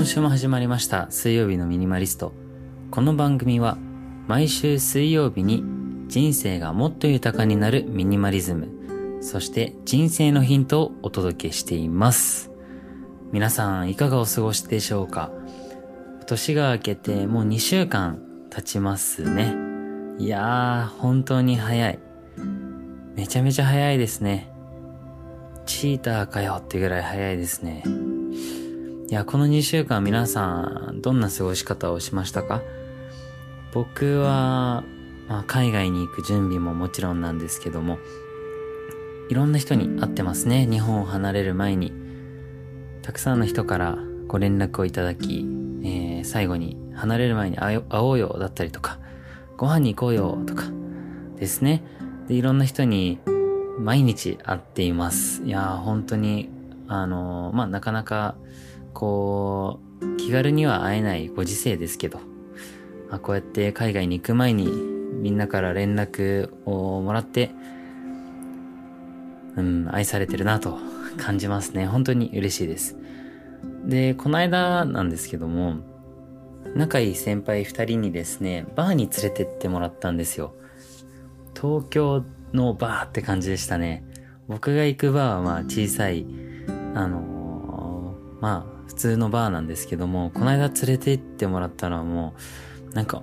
今週も始まりました水曜日のミニマリスト。この番組は毎週水曜日に人生がもっと豊かになるミニマリズム、そして人生のヒントをお届けしています。皆さんいかがお過ごしでしょうか？年が明けてもう2週間経ちますね。いやー、本当に早い。めちゃめちゃ早いですね。チーターかよってぐらい早いですね。いや、この2週間皆さん、どんな過ごし方をしましたか？僕は、まあ、海外に行く準備ももちろんなんですけども、いろんな人に会ってますね。日本を離れる前に。たくさんの人からご連絡をいただき、えー、最後に離れる前に会おうよだったりとか、ご飯に行こうよとかですね。で、いろんな人に毎日会っています。いやー、本当に、あのー、まあ、なかなかこう、気軽には会えないご時世ですけど、まあ、こうやって海外に行く前にみんなから連絡をもらって、うん、愛されてるなと感じますね。本当に嬉しいです。で、この間なんですけども、仲いい先輩二人にですね、バーに連れてってもらったんですよ。東京のバーって感じでしたね。僕が行くバーはまあ小さい、あのー、まあ普通のバーなんですけども、この間連れて行ってもらったのはもう、なんか、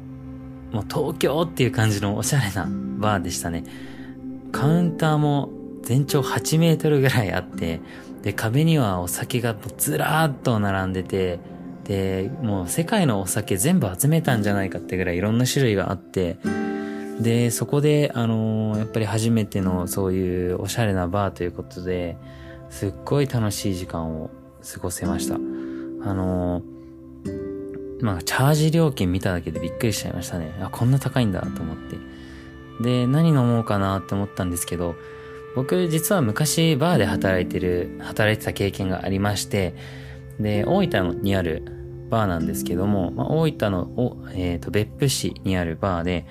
もう東京っていう感じのおしゃれなバーでしたね。カウンターも全長8メートルぐらいあって、で、壁にはお酒がずらーっと並んでて、で、もう世界のお酒全部集めたんじゃないかってぐらいいろんな種類があって、で、そこで、あのー、やっぱり初めてのそういうおしゃれなバーということで、すっごい楽しい時間を過ごせました。あのー、まあ、チャージ料金見ただけでびっくりしちゃいましたね。あ、こんな高いんだと思って。で、何飲もうかなって思ったんですけど、僕実は昔バーで働いてる、働いてた経験がありまして、で、大分にあるバーなんですけども、まあ、大分の、えっ、ー、と、別府市にあるバーで、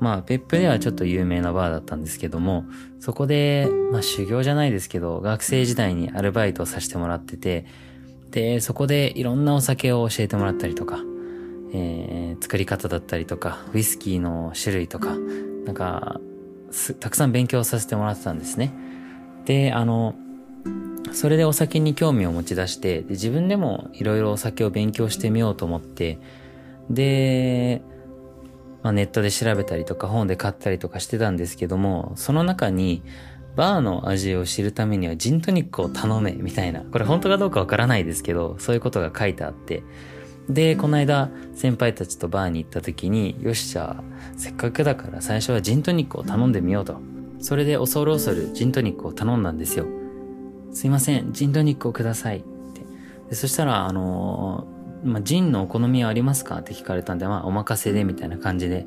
まあ、別府ではちょっと有名なバーだったんですけども、そこで、まあ、修行じゃないですけど、学生時代にアルバイトをさせてもらってて、で、そこでいろんなお酒を教えてもらったりとか、えー、作り方だったりとか、ウイスキーの種類とか、なんか、たくさん勉強させてもらってたんですね。で、あの、それでお酒に興味を持ち出して、で自分でもいろいろお酒を勉強してみようと思って、で、まあ、ネットで調べたりとか本で買ったりとかしてたんですけども、その中に、バーの味を知るためにはジントニックを頼め、みたいな。これ本当かどうかわからないですけど、そういうことが書いてあって。で、この間、先輩たちとバーに行った時に、よし、じゃあ、せっかくだから最初はジントニックを頼んでみようと。それで恐る恐るジントニックを頼んだんですよ。すいません、ジントニックをください。って。でそしたら、あのー、まあ、ジンのお好みはありますか？って聞かれたんで、まあ、お任せで、みたいな感じで、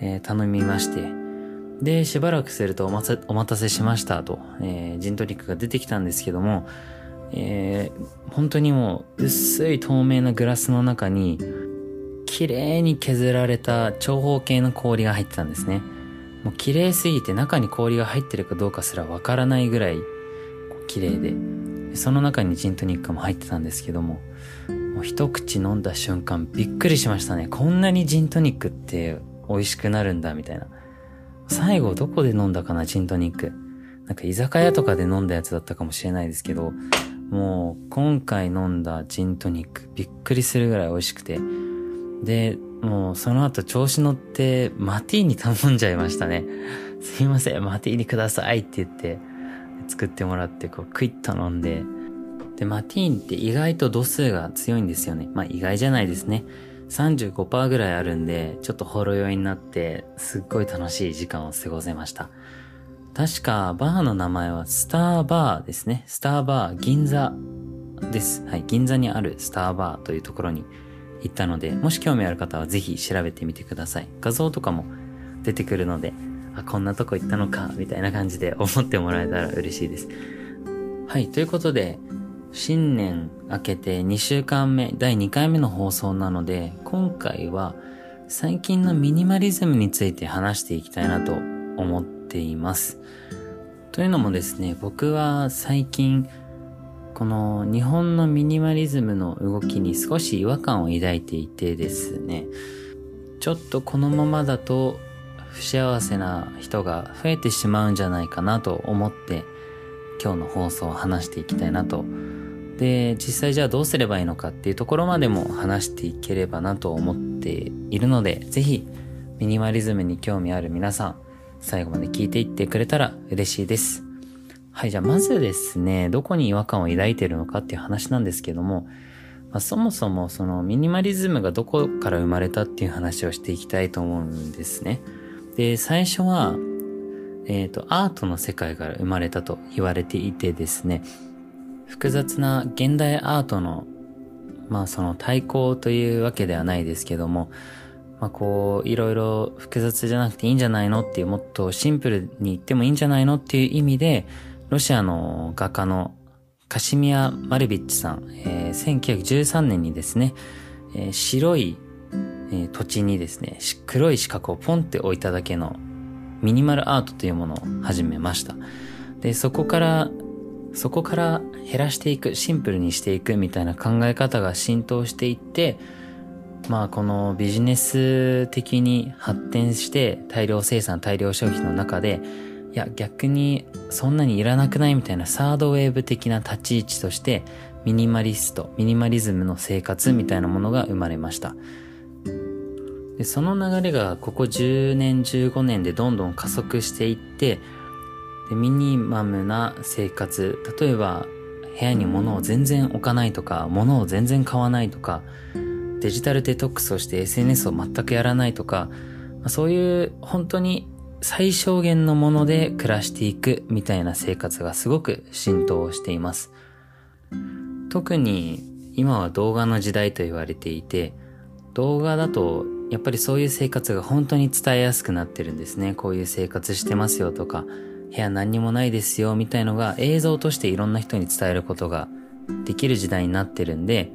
えー、頼みまして。で、しばらくするとお待お待たせしましたと、えー、ジントニックが出てきたんですけども、えー、本当にもう薄い透明なグラスの中に、綺麗に削られた長方形の氷が入ってたんですね。もう綺麗すぎて中に氷が入ってるかどうかすらわからないぐらい綺麗で、その中にジントニックも入ってたんですけども、もう一口飲んだ瞬間びっくりしましたね。こんなにジントニックって美味しくなるんだみたいな。最後どこで飲んだかな、ジントニック。なんか居酒屋とかで飲んだやつだったかもしれないですけど、もう今回飲んだジントニックびっくりするぐらい美味しくて。で、もうその後調子乗ってマティーニ頼んじゃいましたね。すいません、マティーニくださいって言って作ってもらってこうクイッと飲んで。で、マティーニって意外と度数が強いんですよね。まあ意外じゃないですね。35%ぐらいあるんで、ちょっとほろ酔いになって、すっごい楽しい時間を過ごせました。確か、バーの名前はスターバーですね。スターバー銀座です。はい。銀座にあるスターバーというところに行ったので、もし興味ある方はぜひ調べてみてください。画像とかも出てくるので、あ、こんなとこ行ったのか、みたいな感じで思ってもらえたら嬉しいです。はい。ということで、新年明けて2週間目、第2回目の放送なので、今回は最近のミニマリズムについて話していきたいなと思っています。というのもですね、僕は最近、この日本のミニマリズムの動きに少し違和感を抱いていてですね、ちょっとこのままだと不幸せな人が増えてしまうんじゃないかなと思って今日の放送を話していきたいなと。で、実際じゃあどうすればいいのかっていうところまでも話していければなと思っているので、ぜひミニマリズムに興味ある皆さん、最後まで聞いていってくれたら嬉しいです。はい、じゃあまずですね、どこに違和感を抱いているのかっていう話なんですけども、まあ、そもそもそのミニマリズムがどこから生まれたっていう話をしていきたいと思うんですね。で、最初は、えっ、ー、と、アートの世界から生まれたと言われていてですね、複雑な現代アートの、まあその対抗というわけではないですけども、まあこう、いろいろ複雑じゃなくていいんじゃないのっていう、もっとシンプルに言ってもいいんじゃないのっていう意味で、ロシアの画家のカシミア・マルビッチさん、えー、1913年にですね、えー、白いえー、土地にですね、黒い四角をポンって置いただけのミニマルアートというものを始めました。で、そこから、そこから減らしていく、シンプルにしていくみたいな考え方が浸透していって、まあこのビジネス的に発展して大量生産、大量消費の中で、いや逆にそんなにいらなくないみたいなサードウェーブ的な立ち位置としてミニマリスト、ミニマリズムの生活みたいなものが生まれました。でその流れがここ10年15年でどんどん加速していってでミニマムな生活例えば部屋に物を全然置かないとか物を全然買わないとかデジタルデトックスをして SNS を全くやらないとかそういう本当に最小限のもので暮らしていくみたいな生活がすごく浸透しています。特に今は動画の時代と言われていて動画だとやっぱりそういう生活が本当に伝えやすくなってるんですね。こういう生活してますよとか、部屋何にもないですよみたいのが映像としていろんな人に伝えることができる時代になってるんで、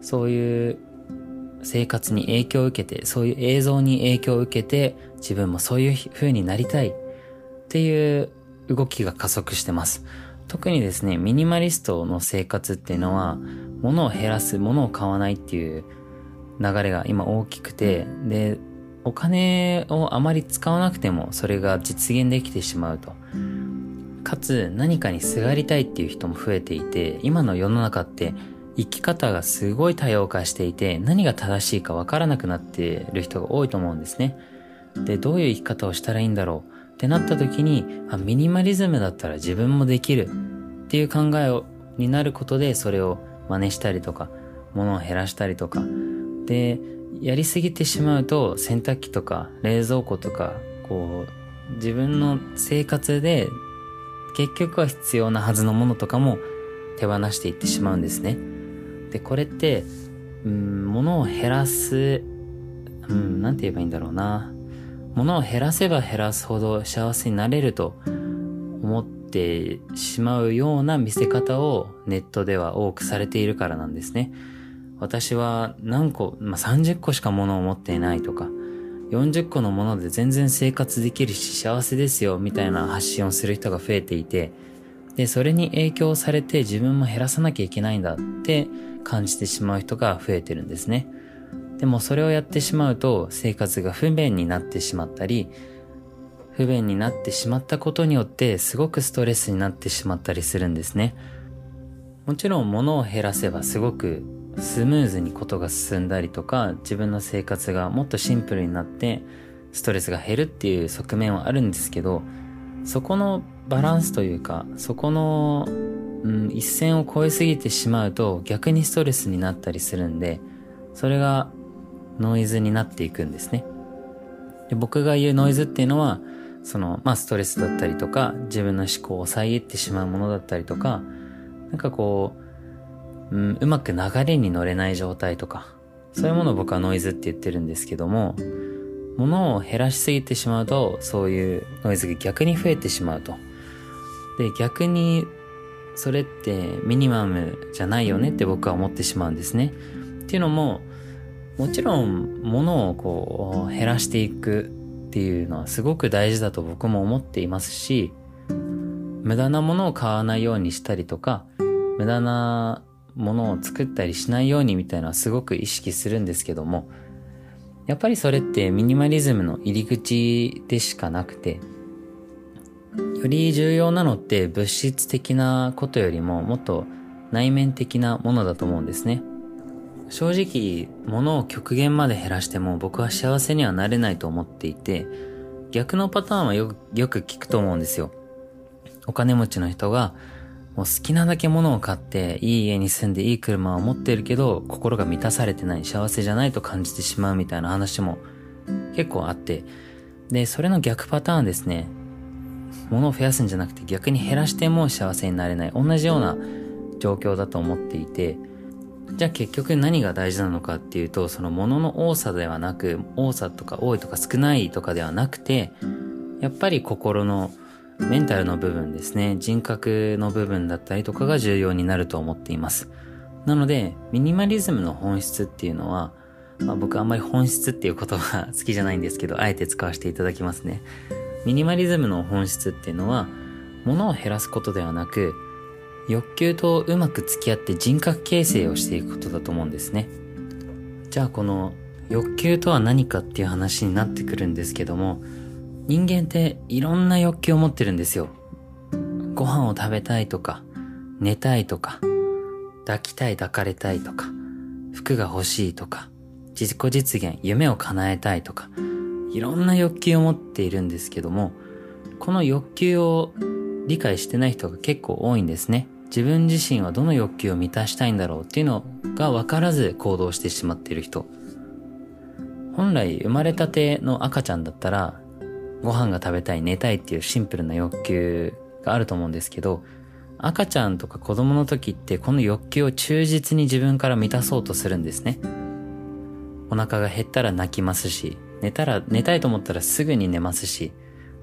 そういう生活に影響を受けて、そういう映像に影響を受けて、自分もそういう風になりたいっていう動きが加速してます。特にですね、ミニマリストの生活っていうのは、物を減らす、物を買わないっていう流れが今大きくて、で、お金をあまり使わなくてもそれが実現できてしまうと。かつ何かにすがりたいっていう人も増えていて、今の世の中って生き方がすごい多様化していて、何が正しいかわからなくなってる人が多いと思うんですね。で、どういう生き方をしたらいいんだろう？ってなった時に、あ、ミニマリズムだったら自分もできるっていう考えをになることでそれを真似したりとか、物を減らしたりとか、で、やりすぎてしまうと洗濯機とか冷蔵庫とか、こう、自分の生活で結局は必要なはずのものとかも手放していってしまうんですね。で、これって、うん、物を減らす、うん、なんて言えばいいんだろうな。物を減らせば減らすほど幸せになれると思ってしまうような見せ方をネットでは多くされているからなんですね。私は何個、まあ、30個しか物を持っていないとか、40個のもので全然生活できるし幸せですよみたいな発信をする人が増えていて、で、それに影響されて自分も減らさなきゃいけないんだって感じてしまう人が増えてるんですね。でもそれをやってしまうと生活が不便になってしまったり、不便になってしまったことによってすごくストレスになってしまったりするんですね。もちろん物を減らせばすごくスムーズにことが進んだりとか自分の生活がもっとシンプルになってストレスが減るっていう側面はあるんですけどそこのバランスというかそこの、うん、一線を越えすぎてしまうと逆にストレスになったりするんでそれがノイズになっていくんですね。で僕が言うノイズっていうのはそのまあストレスだったりとか自分の思考を遮ってしまうものだったりとかなんかこううん、うまく流れに乗れない状態とか、そういうものを僕はノイズって言ってるんですけども、物を減らしすぎてしまうと、そういうノイズが逆に増えてしまうと。で、逆に、それってミニマムじゃないよねって僕は思ってしまうんですね。っていうのも、もちろん物をこう減らしていくっていうのはすごく大事だと僕も思っていますし、無駄なものを買わないようにしたりとか、無駄なものを作ったりしないようにみたいなのはすごく意識するんですけども、やっぱりそれってミニマリズムの入り口でしかなくて、より重要なのって物質的なことよりももっと内面的なものだと思うんですね。正直、物を極限まで減らしても僕は幸せにはなれないと思っていて、逆のパターンはよよく聞くと思うんですよ。お金持ちの人が、もう好きなだけ物を買って、いい家に住んでいい車を持ってるけど、心が満たされてない、幸せじゃないと感じてしまうみたいな話も結構あって、で、それの逆パターンですね。物を増やすんじゃなくて逆に減らしても幸せになれない。同じような状況だと思っていて、じゃあ結局何が大事なのかっていうと、その物の多さではなく、多さとか多いとか少ないとかではなくて、やっぱり心のメンタルの部分ですね、人格の部分だったりとかが重要になると思っています。なので、ミニマリズムの本質っていうのは、まあ、僕あんまり本質っていう言葉好きじゃないんですけど、あえて使わせていただきますね。ミニマリズムの本質っていうのは、物を減らすことではなく、欲求とうまく付き合って人格形成をしていくことだと思うんですね。じゃあこの欲求とは何かっていう話になってくるんですけども、人間っていろんな欲求を持ってるんですよ。ご飯を食べたいとか、寝たいとか、抱きたい抱かれたいとか、服が欲しいとか、自己実現、夢を叶えたいとか、いろんな欲求を持っているんですけども、この欲求を理解してない人が結構多いんですね。自分自身はどの欲求を満たしたいんだろうっていうのが分からず行動してしまっている人。本来生まれたての赤ちゃんだったら、ご飯が食べたい、寝たいっていうシンプルな欲求があると思うんですけど、赤ちゃんとか子供の時ってこの欲求を忠実に自分から満たそうとするんですね。お腹が減ったら泣きますし、寝たら、寝たいと思ったらすぐに寝ますし、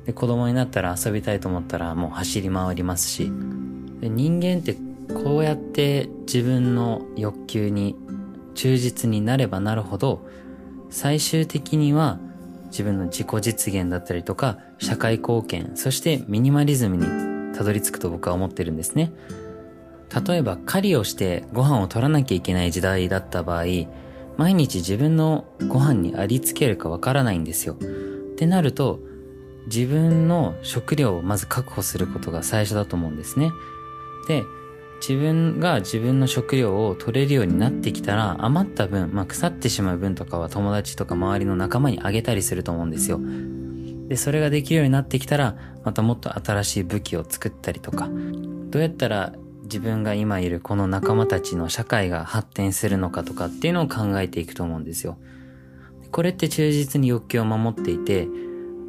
で、子供になったら遊びたいと思ったらもう走り回りますし、で人間ってこうやって自分の欲求に忠実になればなるほど、最終的には自分の自己実現だったりとか、社会貢献、そしてミニマリズムにたどり着くと僕は思ってるんですね。例えば狩りをしてご飯を取らなきゃいけない時代だった場合、毎日自分のご飯にありつけるかわからないんですよ。ってなると、自分の食料をまず確保することが最初だと思うんですね。で、自分が自分の食料を取れるようになってきたら余った分、まあ、腐ってしまう分とかは友達とか周りの仲間にあげたりすると思うんですよ。で、それができるようになってきたら、またもっと新しい武器を作ったりとか、どうやったら自分が今いるこの仲間たちの社会が発展するのかとかっていうのを考えていくと思うんですよ。これって忠実に欲求を守っていて、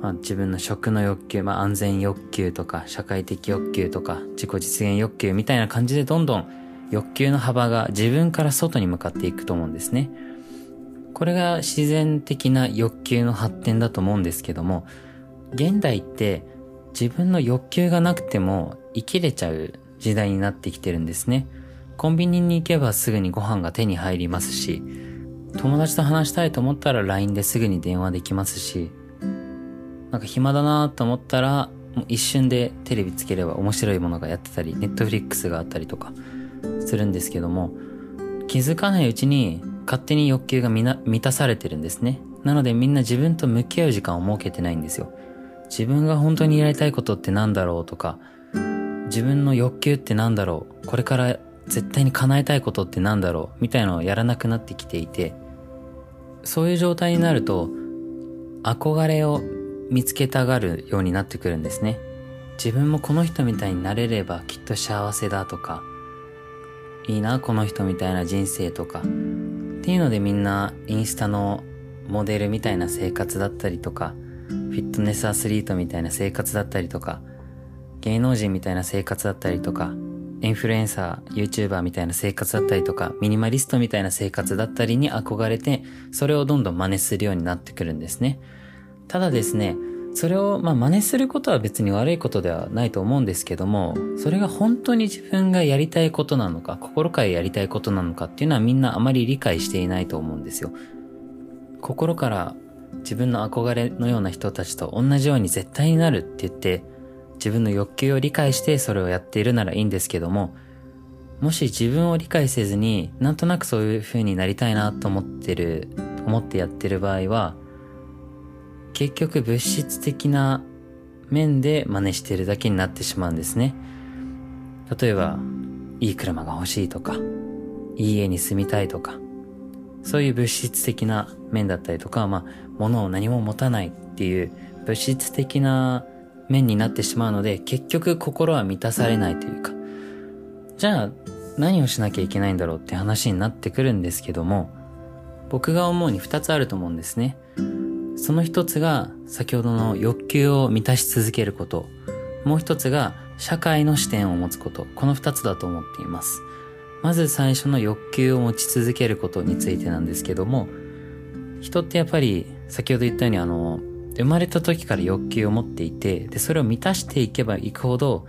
まあ、自分の食の欲求、まあ、安全欲求とか、社会的欲求とか、自己実現欲求みたいな感じでどんどん欲求の幅が自分から外に向かっていくと思うんですね。これが自然的な欲求の発展だと思うんですけども、現代って自分の欲求がなくても生きれちゃう時代になってきてるんですね。コンビニに行けばすぐにご飯が手に入りますし、友達と話したいと思ったら LINE ですぐに電話できますし、なんか暇だなと思ったら、もう一瞬でテレビつければ面白いものがやってたり、ネットフリックスがあったりとかするんですけども、気づかないうちに勝手に欲求が満たされてるんですね。なのでみんな自分と向き合う時間を設けてないんですよ。自分が本当にやりたいことって何だろうとか、自分の欲求って何だろうこれから絶対に叶えたいことって何だろうみたいなのをやらなくなってきていて、そういう状態になると、憧れを見つけたがるようになってくるんですね。自分もこの人みたいになれればきっと幸せだとか、いいな、この人みたいな人生とか、っていうのでみんなインスタのモデルみたいな生活だったりとか、フィットネスアスリートみたいな生活だったりとか、芸能人みたいな生活だったりとか、インフルエンサー、YouTuber みたいな生活だったりとか、ミニマリストみたいな生活だったりに憧れて、それをどんどん真似するようになってくるんですね。ただですね、それを、まあ、真似することは別に悪いことではないと思うんですけども、それが本当に自分がやりたいことなのか、心からやりたいことなのかっていうのはみんなあまり理解していないと思うんですよ。心から自分の憧れのような人たちと同じように絶対になるって言って、自分の欲求を理解してそれをやっているならいいんですけども、もし自分を理解せずになんとなくそういう風になりたいなと思ってる思ってやってる場合は結局物質的な面で真似してるだけになってしまうんですね例えばいい車が欲しいとかいい家に住みたいとかそういう物質的な面だったりとか、まあ、物を何も持たないっていう物質的な面になってしまうので、結局心は満たされないというか、じゃあ何をしなきゃいけないんだろうって話になってくるんですけども、僕が思うに二つあると思うんですね。その一つが先ほどの欲求を満たし続けること。もう一つが社会の視点を持つこと。この二つだと思っています。まず最初の欲求を持ち続けることについてなんですけども、人ってやっぱり先ほど言ったようにあの、生まれた時から欲求を持っていて、で、それを満たしていけばいくほど、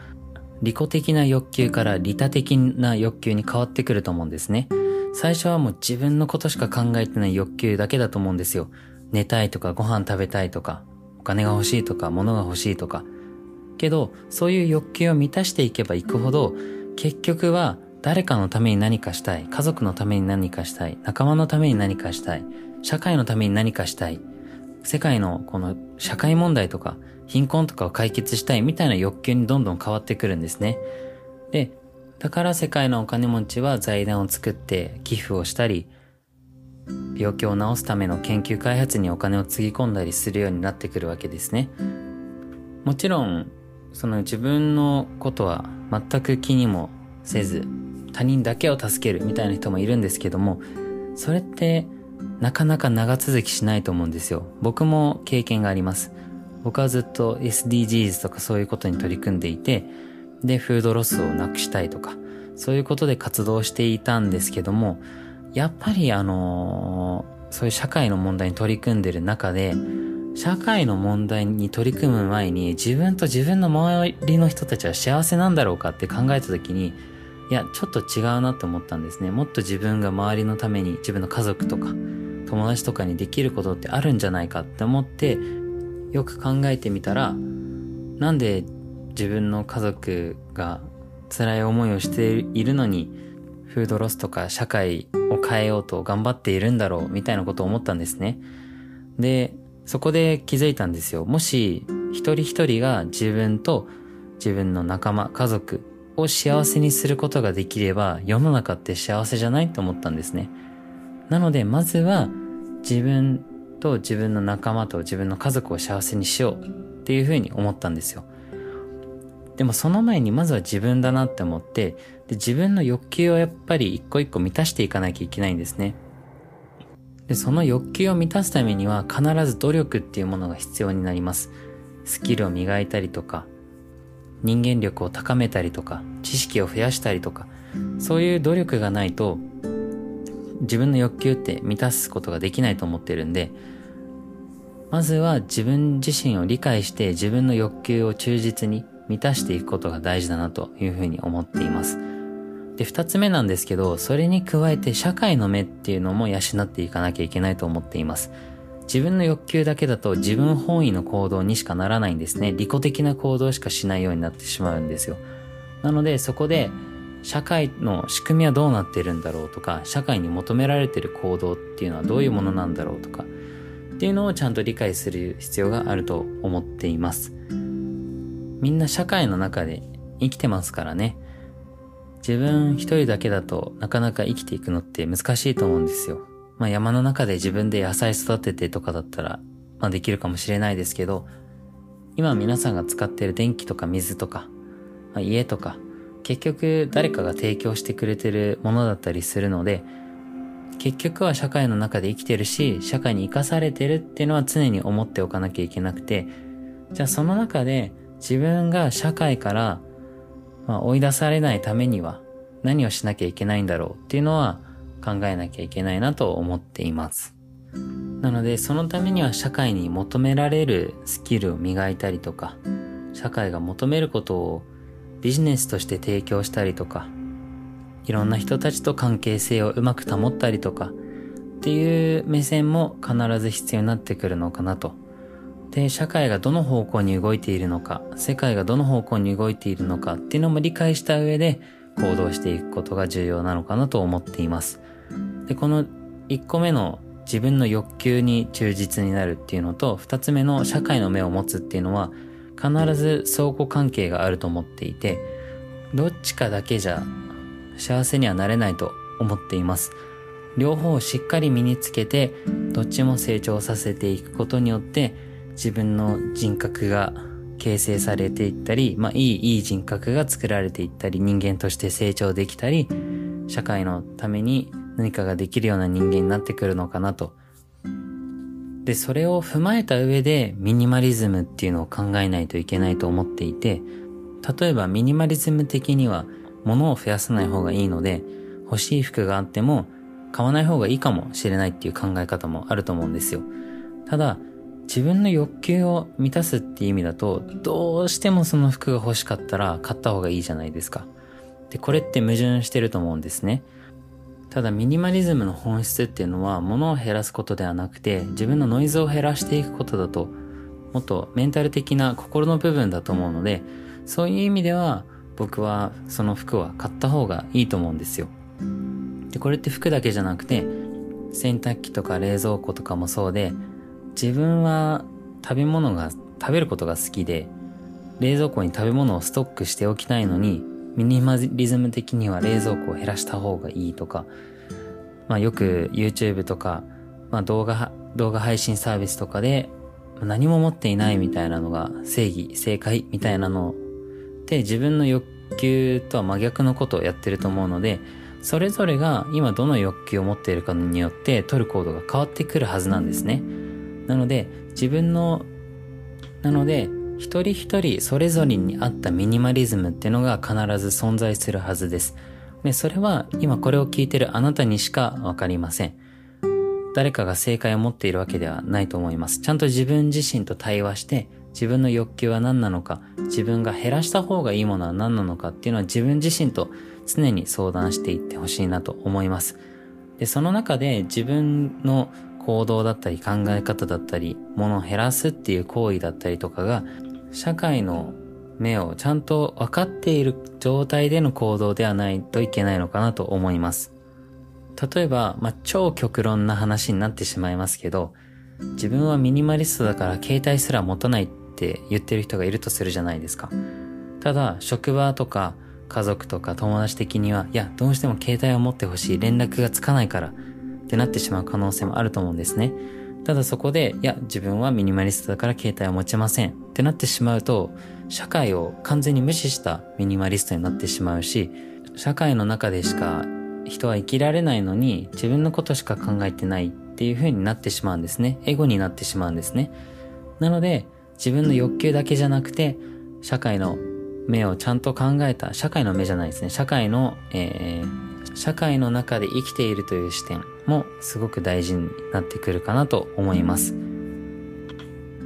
利己的な欲求から利他的な欲求に変わってくると思うんですね。最初はもう自分のことしか考えてない欲求だけだと思うんですよ。寝たいとかご飯食べたいとか、お金が欲しいとか物が欲しいとか。けど、そういう欲求を満たしていけばいくほど、結局は誰かのために何かしたい、家族のために何かしたい、仲間のために何かしたい、社会のために何かしたい、世界のこの社会問題とか貧困とかを解決したいみたいな欲求にどんどん変わってくるんですね。で、だから世界のお金持ちは財団を作って寄付をしたり、病気を治すための研究開発にお金をつぎ込んだりするようになってくるわけですね。もちろん、その自分のことは全く気にもせず、他人だけを助けるみたいな人もいるんですけども、それってなかなか長続きしないと思うんですよ。僕も経験があります。僕はずっと SDGs とかそういうことに取り組んでいて、で、フードロスをなくしたいとか、そういうことで活動していたんですけども、やっぱりあのー、そういう社会の問題に取り組んでる中で、社会の問題に取り組む前に自分と自分の周りの人たちは幸せなんだろうかって考えた時に、いや、ちょっと違うなって思ったんですね。もっと自分が周りのために、自分の家族とか、友達とかにできることってあるんじゃないかって思って、よく考えてみたら、なんで自分の家族が辛い思いをしているのに、フードロスとか社会を変えようと頑張っているんだろうみたいなことを思ったんですね。で、そこで気づいたんですよ。もし一人一人が自分と自分の仲間、家族を幸せにすることができれば世の中って幸せじゃないと思ったんですね。なのでまずは自分と自分の仲間と自分の家族を幸せにしようっていうふうに思ったんですよ。でもその前にまずは自分だなって思って、で自分の欲求をやっぱり一個一個満たしていかなきゃいけないんですね。で、その欲求を満たすためには必ず努力っていうものが必要になります。スキルを磨いたりとか、人間力を高めたりとか、知識を増やしたりとか、そういう努力がないと、自分の欲求って満たすことができないと思ってるんで、まずは自分自身を理解して自分の欲求を忠実に満たしていくことが大事だなというふうに思っています。で、二つ目なんですけど、それに加えて社会の目っていうのも養っていかなきゃいけないと思っています。自分の欲求だけだと自分本位の行動にしかならないんですね。利己的な行動しかしないようになってしまうんですよ。なのでそこで社会の仕組みはどうなってるんだろうとか、社会に求められてる行動っていうのはどういうものなんだろうとか、っていうのをちゃんと理解する必要があると思っています。みんな社会の中で生きてますからね。自分一人だけだとなかなか生きていくのって難しいと思うんですよ。まあ山の中で自分で野菜育ててとかだったら、まあできるかもしれないですけど、今皆さんが使ってる電気とか水とか、まあ、家とか、結局誰かが提供してくれてるものだったりするので、結局は社会の中で生きてるし、社会に生かされてるっていうのは常に思っておかなきゃいけなくて、じゃあその中で自分が社会から、まあ、追い出されないためには何をしなきゃいけないんだろうっていうのは考えなきゃいけないなと思っています。なのでそのためには社会に求められるスキルを磨いたりとか、社会が求めることをビジネスとして提供したりとか、いろんな人たちと関係性をうまく保ったりとか、っていう目線も必ず必要になってくるのかなと。で、社会がどの方向に動いているのか、世界がどの方向に動いているのかっていうのも理解した上で、行動していくことが重要なのかなと思っています。で、この1個目の自分の欲求に忠実になるっていうのと、2つ目の社会の目を持つっていうのは、必ず相互関係があると思っていて、どっちかだけじゃ幸せにはなれないと思っています。両方をしっかり身につけて、どっちも成長させていくことによって、自分の人格が形成されていったり、まあ、いい、いい人格が作られていったり、人間として成長できたり、社会のために何かができるような人間になってくるのかなと。で、それを踏まえた上でミニマリズムっていうのを考えないといけないと思っていて、例えばミニマリズム的には物を増やさない方がいいので、欲しい服があっても買わない方がいいかもしれないっていう考え方もあると思うんですよ。ただ、自分の欲求を満たすっていう意味だと、どうしてもその服が欲しかったら買った方がいいじゃないですか。で、これって矛盾してると思うんですね。ただミニマリズムの本質っていうのは物を減らすことではなくて自分のノイズを減らしていくことだともっとメンタル的な心の部分だと思うのでそういう意味では僕はその服は買った方がいいと思うんですよ。で、これって服だけじゃなくて洗濯機とか冷蔵庫とかもそうで自分は食べ物が食べることが好きで冷蔵庫に食べ物をストックしておきたいのにミニマリズム的には冷蔵庫を減らした方がいいとか、まあよく YouTube とか、まあ動画、動画配信サービスとかで何も持っていないみたいなのが正義、正解みたいなので自分の欲求とは真逆のことをやってると思うので、それぞれが今どの欲求を持っているかによって取る行動が変わってくるはずなんですね。なので自分の、なので一人一人それぞれに合ったミニマリズムっていうのが必ず存在するはずです。で、それは今これを聞いてるあなたにしかわかりません。誰かが正解を持っているわけではないと思います。ちゃんと自分自身と対話して、自分の欲求は何なのか、自分が減らした方がいいものは何なのかっていうのは自分自身と常に相談していってほしいなと思います。で、その中で自分の行動だったり考え方だったり、物を減らすっていう行為だったりとかが社会の目をちゃんと分かっている状態での行動ではないといけないのかなと思います。例えば、まあ、超極論な話になってしまいますけど、自分はミニマリストだから携帯すら持たないって言ってる人がいるとするじゃないですか。ただ、職場とか家族とか友達的には、いや、どうしても携帯を持ってほしい、連絡がつかないからってなってしまう可能性もあると思うんですね。ただそこで、いや、自分はミニマリストだから携帯を持ちませんってなってしまうと、社会を完全に無視したミニマリストになってしまうし、社会の中でしか人は生きられないのに自分のことしか考えてないっていう風になってしまうんですね。エゴになってしまうんですね。なので、自分の欲求だけじゃなくて、社会の目をちゃんと考えた、社会の目じゃないですね。社会の、えー、社会の中で生きているという視点もすごく大事になってくるかなと思います。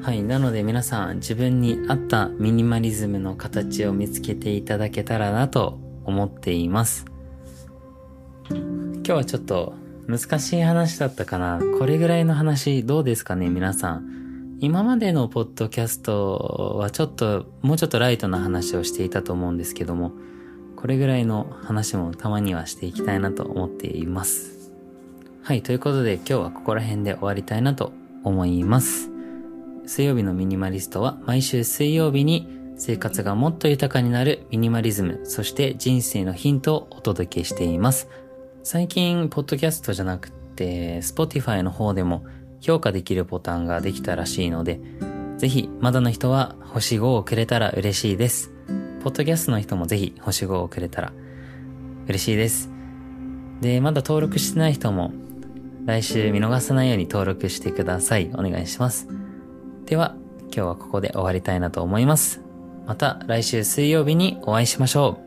はい。なので皆さん自分に合ったミニマリズムの形を見つけていただけたらなと思っています。今日はちょっと難しい話だったかな。これぐらいの話どうですかね皆さん。今までのポッドキャストはちょっと、もうちょっとライトな話をしていたと思うんですけども、これぐらいの話もたまにはしていきたいなと思っています。はい、ということで今日はここら辺で終わりたいなと思います。水曜日のミニマリストは毎週水曜日に生活がもっと豊かになるミニマリズム、そして人生のヒントをお届けしています。最近、ポッドキャストじゃなくて、Spotify の方でも評価できるボタンができたらしいので、ぜひ、まだの人は星5をくれたら嬉しいです。ポッドキャストの人もぜひ星5をくれたら嬉しいです。で、まだ登録してない人も来週見逃さないように登録してください。お願いします。では、今日はここで終わりたいなと思います。また来週水曜日にお会いしましょう。